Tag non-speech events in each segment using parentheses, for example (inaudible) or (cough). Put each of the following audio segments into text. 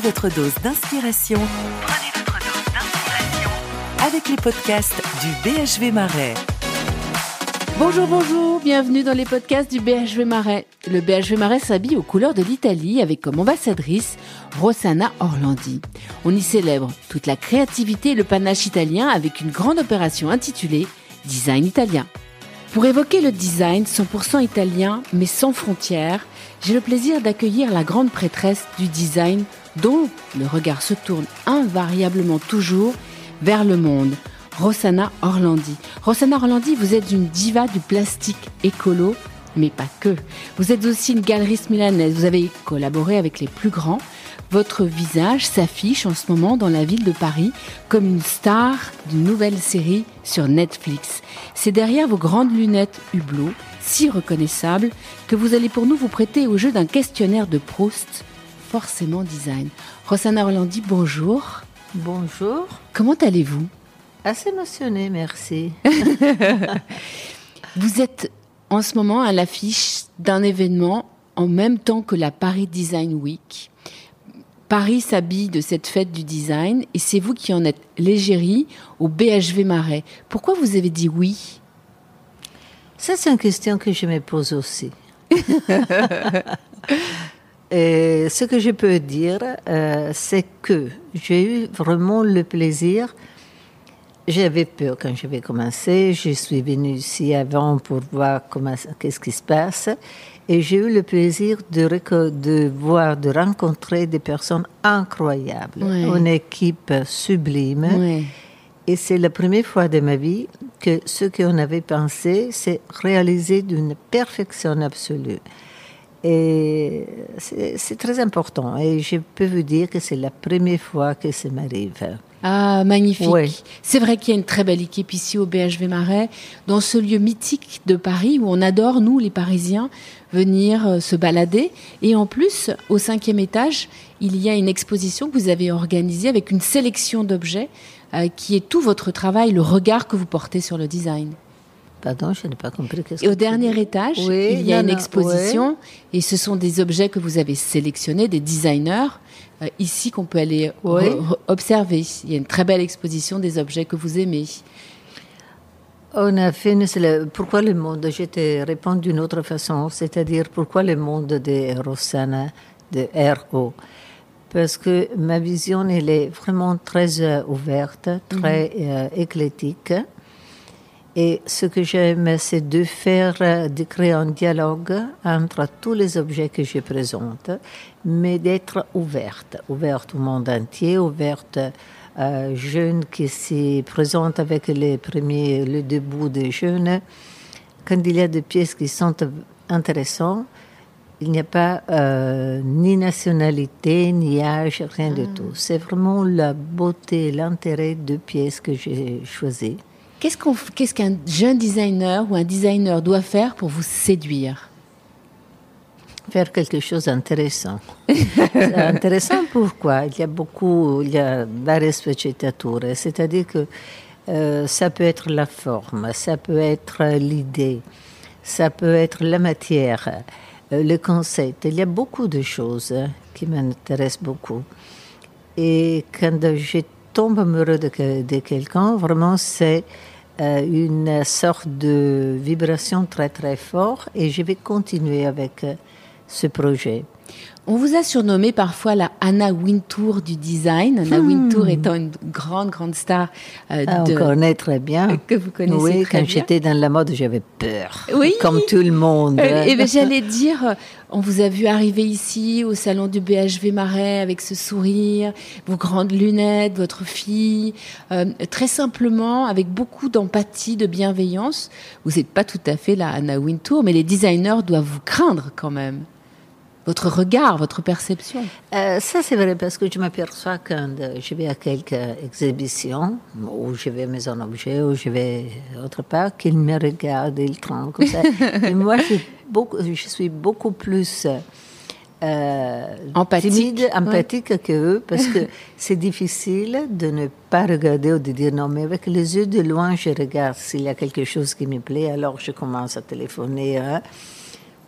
Prenez votre dose d'inspiration. Prenez votre dose d'inspiration. Avec les podcasts du BHV Marais. Bonjour, bonjour, bienvenue dans les podcasts du BHV Marais. Le BHV Marais s'habille aux couleurs de l'Italie avec comme ambassadrice Rossana Orlandi. On y célèbre toute la créativité et le panache italien avec une grande opération intitulée Design italien. Pour évoquer le design 100% italien mais sans frontières, j'ai le plaisir d'accueillir la grande prêtresse du design dont le regard se tourne invariablement toujours vers le monde, Rossana Orlandi. Rossana Orlandi, vous êtes une diva du plastique écolo, mais pas que. Vous êtes aussi une galeriste milanaise, vous avez collaboré avec les plus grands. Votre visage s'affiche en ce moment dans la ville de Paris comme une star d'une nouvelle série sur Netflix. C'est derrière vos grandes lunettes Hublot, si reconnaissables, que vous allez pour nous vous prêter au jeu d'un questionnaire de Proust, forcément design. Rossana Orlandi, bonjour. Bonjour. Comment allez-vous? Assez émotionnée, merci. (laughs) (laughs) vous êtes en ce moment à l'affiche d'un événement en même temps que la Paris Design Week. Paris s'habille de cette fête du design et c'est vous qui en êtes l'égérie au BHV Marais. Pourquoi vous avez dit oui? Ça, c'est une question que je me pose aussi. (laughs) et ce que je peux dire, euh, c'est que j'ai eu vraiment le plaisir. J'avais peur quand je vais commencer. Je suis venue ici avant pour voir comment, qu'est-ce qui se passe. Et j'ai eu le plaisir de, de voir, de rencontrer des personnes incroyables, une équipe sublime. Et c'est la première fois de ma vie que ce qu'on avait pensé, c'est réalisé d'une perfection absolue. Et c'est très important. Et je peux vous dire que c'est la première fois que ça m'arrive. Ah, magnifique. C'est vrai qu'il y a une très belle équipe ici au BHV Marais, dans ce lieu mythique de Paris où on adore, nous, les Parisiens, venir euh, se balader. Et en plus, au cinquième étage, il y a une exposition que vous avez organisée avec une sélection d'objets euh, qui est tout votre travail, le regard que vous portez sur le design. Pardon, je n'ai pas compris. Et au dernier étage, il y a une exposition et ce sont des objets que vous avez sélectionnés, des designers, euh, ici qu'on peut aller observer. Il y a une très belle exposition des objets que vous aimez. On a fait le, pourquoi le monde. Je te réponds d'une autre façon, c'est-à-dire pourquoi le monde de Rossana, de RO. Parce que ma vision, elle est vraiment très euh, ouverte, très mhm. euh, éclectique. Et ce que j'aime, c'est de faire, de créer un dialogue entre tous les objets que je présente, mais d'être ouverte, ouverte au monde entier, ouverte euh, jeunes qui se présentent avec les premiers, le début des jeunes. Quand il y a des pièces qui sont intéressantes, il n'y a pas euh, ni nationalité, ni âge, rien du ah. tout. C'est vraiment la beauté, l'intérêt de pièces que j'ai choisies. Qu'est-ce qu'un jeune designer ou un designer doit faire pour vous séduire? Faire quelque chose d'intéressant. intéressant pourquoi? Il y a beaucoup, il y a varias sfaccettature, c'est-à-dire que euh, ça peut être la forme, ça peut être l'idée, ça peut être la matière, euh, le concept. Il y a beaucoup de choses qui m'intéressent beaucoup. Et quand je tombe amoureux de, quelqu'un, vraiment, c'est une sorte de vibration très très forte et je vais continuer avec euh, ce projet. On vous a surnommé parfois la Anna Wintour du design. Anna hmm. Wintour étant une grande, grande star. Euh, ah, on connaît très bien. (laughs) Que vous connaissez oui, très quand j'étais dans la mode, j'avais peur. Oui. Comme tout le monde. et eh ben, j'allais dire, on vous a vu arriver ici au salon du BHV Marais avec ce sourire, vos grandes lunettes, votre fille, euh, très simplement, avec beaucoup d'empathie, de bienveillance. Vous n'êtes pas tout à fait la Anna Wintour, mais les designers doivent vous craindre quand même votre regard, votre perception. Euh, ça, c'est vrai, parce que je m'aperçois quand je vais à quelques exhibitions, ou je vais à Maison Objet, ou je vais autre part, qu'ils me regardent, ils tremblent comme ça. (laughs) Et moi, je suis beaucoup, je suis beaucoup plus euh, empathique, timide, empathique que eux, parce que (laughs) c'est difficile de ne pas regarder ou de dire non, mais avec les yeux de loin, je regarde s'il y a quelque chose qui me plaît, alors je commence à téléphoner hein,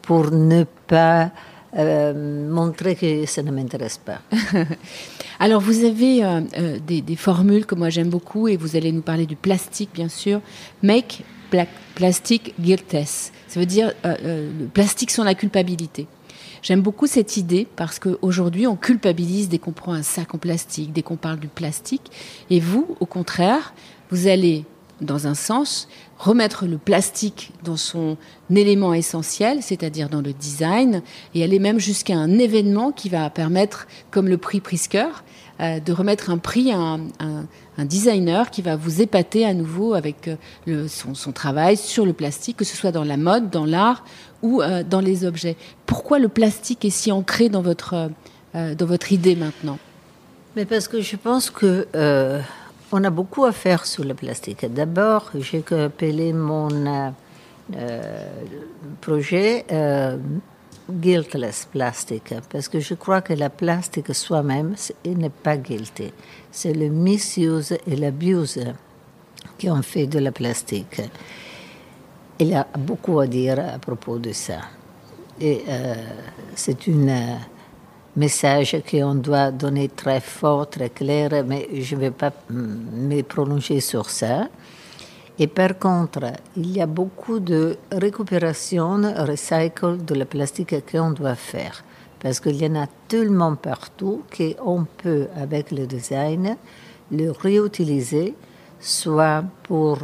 pour ne pas euh, montrer que ça ne m'intéresse pas. (laughs) Alors, vous avez euh, euh, des, formules que moi j'aime beaucoup et vous allez nous parler du plastique, bien sûr. Make plastic guiltless. Ça veut dire le plastique sans la culpabilité. J'aime beaucoup cette idée parce qu'aujourd'hui, on culpabilise dès qu'on prend un sac en plastique, dès qu'on parle du plastique. Et vous, au contraire, vous allez, dans un sens, remettre le plastique dans son élément essentiel, c'est-à-dire dans le design, et aller même jusqu'à un événement qui va permettre, comme le prix Prisker, euh, de remettre un prix à un, designer qui va vous épater à nouveau avec euh, son, travail sur le plastique, que ce soit dans la mode, dans l'art ou euh, dans les objets. Pourquoi le plastique est si ancré dans votre, dans votre idée maintenant? Mais parce que je pense que on a beaucoup à faire sur le plastique. D'abord, j'ai appelé mon euh, euh, projet euh, Guiltless Plastic, parce que je crois que la plastique soi-même n'est pas guilty. C'est le misuse et l'abuse qui ont fait de la plastique. Il y a beaucoup à dire à propos de ça. Et c'est une message qu'on doit donner très fort, très clair, mais je ne vais pas me prolonger sur ça. Et par contre, il y a beaucoup de récupération, recycle de la plastique qu'on doit faire. Parce qu'il y en a tellement partout qu'on peut, avec le design, le réutiliser, soit pour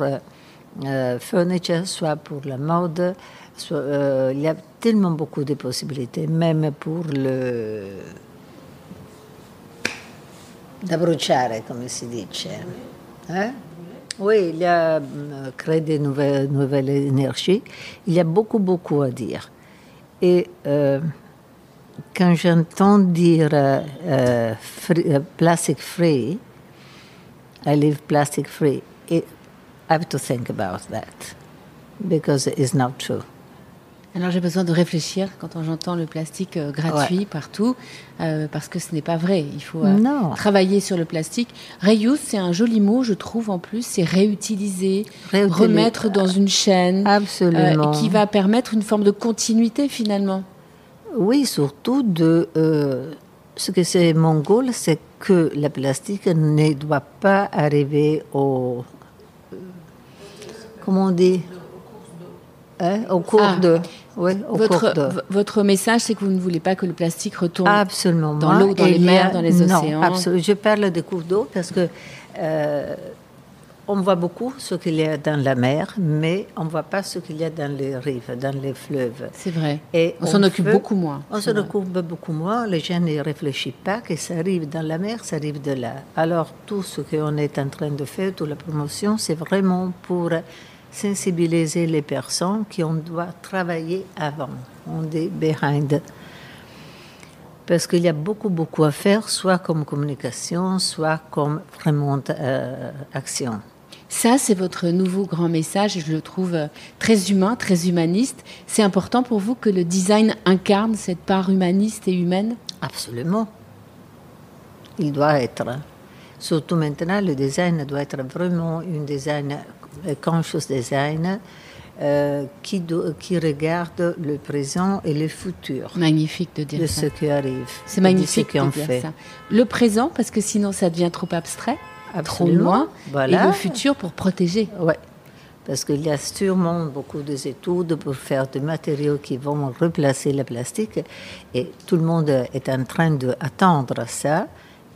euh, furniture, soit pour la mode, euh, il y a tellement beaucoup de possibilités, même pour le da comme si dit. Hein? Oui, il y a euh, créé de nouvelles, énergies. Il y a beaucoup, beaucoup à dire. Et euh, quand j'entends dire euh, plastic free, I live plastic free, I have to think about that because it's not true. Alors j'ai besoin de réfléchir quand j'entends le plastique euh, gratuit partout, euh, parce que ce n'est pas vrai. Il faut euh, travailler sur le plastique. Reuse, c'est un joli mot, je trouve en plus. C'est réutiliser, remettre dans une chaîne, Absolument. qui va permettre une forme de continuité finalement. Oui, surtout de ce que c'est mon goal, c'est que le plastique ne doit pas arriver au comment on dit Hein, au cours ah. de. votre, votre message, c'est que vous ne voulez pas que le plastique retourne absolument dans l'eau, dans les mers, dans les océans. Non, absolument. Je parle des cours d'eau parce que euh, on voit beaucoup ce qu'il y a dans la mer, mais on ne voit pas ce qu'il y a dans les rives, dans les fleuves. C'est vrai. Et on, s'en occupe beaucoup moins. On s'en occupe beaucoup moins. Les gens ne réfléchissent pas que ça arrive dans la mer, ça arrive de là. Alors tout ce qu'on est en train de faire, toute la promotion, c'est vraiment pour sensibiliser les personnes qui on doit travailler avant. On dit behind. Parce qu'il y a beaucoup, beaucoup à faire, soit comme communication, soit comme vraiment euh, action. Ça, c'est votre nouveau grand message je le trouve euh, très humain, très humaniste. C'est important pour vous que le design incarne cette part humaniste et humaine? Absolument. Il doit être. Surtout maintenant, le design doit être vraiment un design conscious design euh, qui, qui, regarde le présent et le futur. Magnifique de dire de ça. ce qui arrive. C'est magnifique de dire fait. ça. Le présent, parce que sinon ça devient trop abstrait, trop loin, voilà. et le futur pour protéger. Oui, parce qu'il y a sûrement beaucoup d'études pour faire des matériaux qui vont replacer le plastique, et tout le monde est en train d'attendre ça,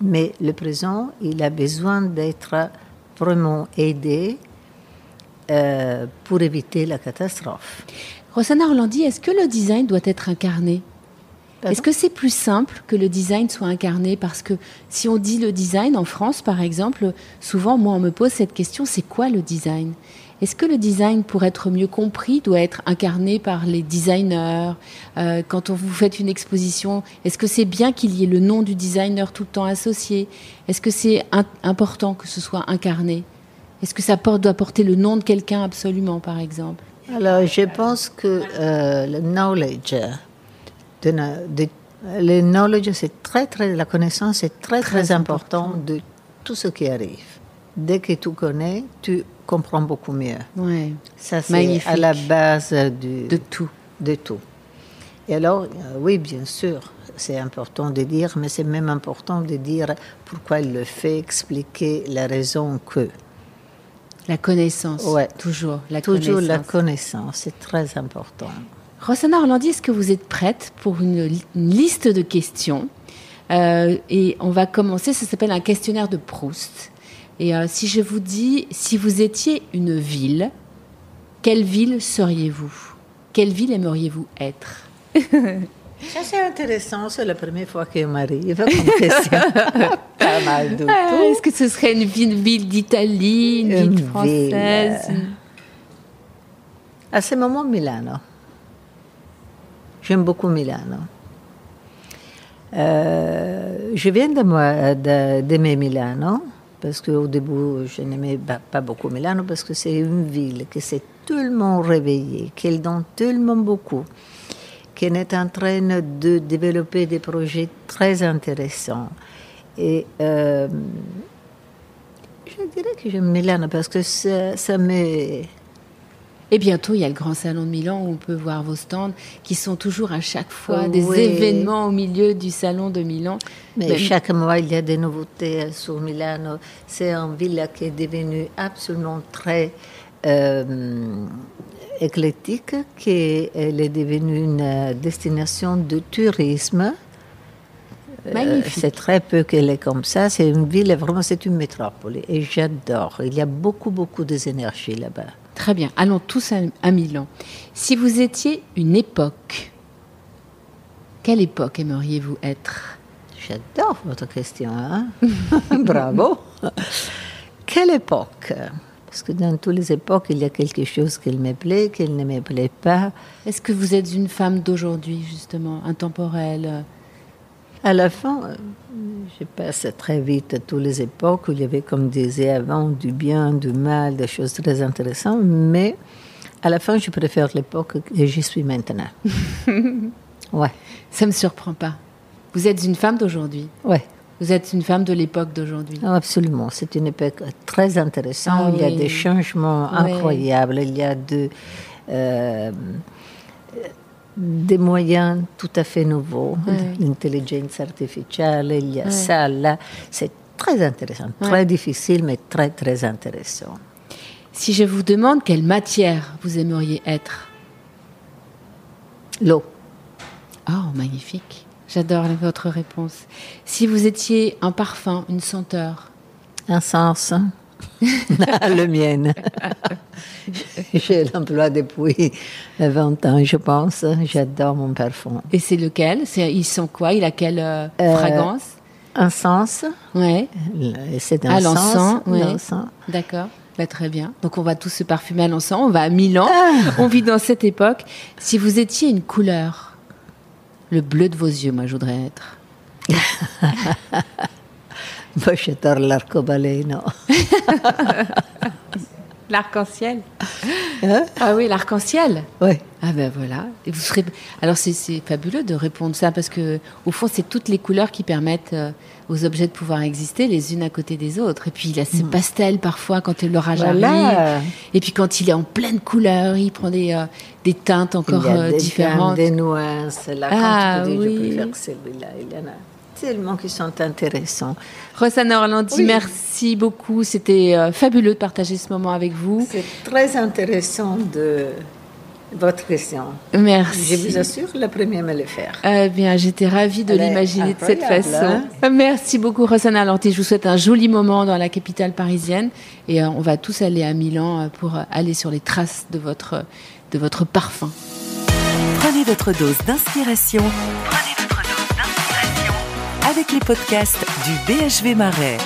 mais le présent, il a besoin d'être vraiment aidé euh, pour éviter la catastrophe. Rosanna Orlandi, est-ce que le design doit être incarné? Est-ce que c'est plus simple que le design soit incarné? Parce que si on dit le design en France, par exemple, souvent, moi, on me pose cette question, c'est quoi le design? Est-ce que le design, pour être mieux compris, doit être incarné par les designers? Euh, Quand on vous faites une exposition, est-ce que c'est bien qu'il y ait le nom du designer tout le temps associé? Est-ce que c'est important que ce soit incarné? Est-ce que ça porte, doit porter le nom de quelqu'un absolument, par exemple? Alors, je pense que euh, le knowledge, le knowledge, c'est très, très, la connaissance est très, très, important. de tout ce qui arrive. Dès que tu connais, tu comprends beaucoup mieux. Ouais. Ça, c'est à la base de tout. De tout. Et alors, euh, oui, bien sûr, c'est important de dire, mais c'est même important de dire pourquoi il le fait, expliquer la raison que. La connaissance. Ouais. Toujours la Toujours connaissance. la connaissance, c'est très important. Rosanna Orlandi, est-ce que vous êtes prête pour une, li- une liste de questions? Euh, Et on va commencer, ça s'appelle un questionnaire de Proust. Et euh, si je vous dis, si vous étiez une ville, quelle ville seriez-vous? Quelle ville aimeriez-vous être? (laughs) Ça, c'est intéressant, c'est la première fois qu'il m'arrive comme question. (laughs) Pas mal du Ah, tout. Est-ce que ce serait une ville, ville d'Italie, une, Une ville française ville, À ce moment, Milano. J'aime beaucoup Milano. Euh, je viens d'aimer Milano parce qu'au début je n'aimais pas, pas beaucoup Milano parce que c'est une ville qui s'est tellement réveillée, qu'elle donne tellement beaucoup, qu'elle est en train de développer des projets très intéressants. Et euh, je dirais que j'aime Milano parce que ça, ça me Et bientôt, il y a le Grand Salon de Milan où on peut voir vos stands qui sont toujours à chaque fois Oh, des oui. événements au milieu du Salon de Milan. Mais Même- chaque mois, il y a des nouveautés sur Milano. C'est une ville qui est devenue absolument très euh, éclectique, qui elle est devenue une euh, destination de tourisme. Euh, Magnifique. c'est très peu qu'elle est comme ça. C'est une ville, vraiment, c'est une métropole. Et j'adore. Il y a beaucoup, beaucoup d'énergie là-bas. Très bien, allons tous à, à Milan. Si vous étiez une époque, quelle époque aimeriez-vous être? J'adore votre question. hein. (laughs) Bravo. (laughs) Quelle époque? Parce que dans toutes les époques, il y a quelque chose qui me plaît, qui ne me plaît pas. Est-ce que vous êtes une femme d'aujourd'hui, justement, intemporelle? À la fin, euh, je passe très vite à toutes les époques où il y avait, comme disait avant, du bien, du mal, des choses très intéressantes, mais à la fin, je préfère l'époque que je suis maintenant. (laughs) ouais, Ça ne me surprend pas. Vous êtes une femme d'aujourd'hui. ouais. Vous êtes une femme de l'époque d'aujourd'hui. Ah, Absolument, c'est une époque très intéressante. Ah il y a oui. des changements Oui. incroyables. Il y a de, euh, des moyens tout à fait nouveaux. Oui. L'intelligence artificielle, il y a ça là. C'est très intéressant, très difficile, mais très très intéressant. Si je vous demande quelle matière vous aimeriez être L'eau, Oh, magnifique. J'adore votre réponse. Si vous étiez un parfum, une senteur, un sens. (laughs) le mien. (laughs) Je l'emploie depuis 20 ans, je pense. J'adore mon parfum. et c'est lequel? C'est, Ils sont quoi? Il a quelle euh, Euh, fragrance? Un sens, Ouais, c'est un Ah, sens. ouais. d'accord. Bah, très bien. Donc on va tous se parfumer à l'encens. On va à Milan. Ah. On vit dans cette époque. Si vous étiez une couleur, le bleu de vos yeux, moi je voudrais être. (laughs) Moi, j'adore l'arcobaleno. (laughs) L'arc-en-ciel. Hein? Ah oui, l'arc-en-ciel. Oui. Ah ben voilà. Et vous serez... Alors c'est, c'est fabuleux de répondre ça parce que au fond c'est toutes les couleurs qui permettent euh, aux objets de pouvoir exister les unes à côté des autres. Et puis il a ses pastels parfois quand l'orage arrive. Voilà. Et puis quand il est en pleine couleur, il prend des, euh, des teintes encore il y a euh, des différentes. des nuances. Là, Ah, quand oui. je préfère celui-là, il y en a tellement qui sont intéressants. Rosanna Orlandi, Oui. merci beaucoup. C'était euh, fabuleux de partager ce moment avec vous. C'est très intéressant de votre question. Merci. Je vous assure, la première me le faire. Eh bien, j'étais ravie de l'imaginer de cette façon. Merci beaucoup, Rosanna Lanti. Je vous souhaite un joli moment dans la capitale parisienne. Et euh, on va tous aller à Milan euh, pour aller sur les traces de votre, de votre parfum. Prenez votre dose d'inspiration. Avec les podcasts du BHV Marais.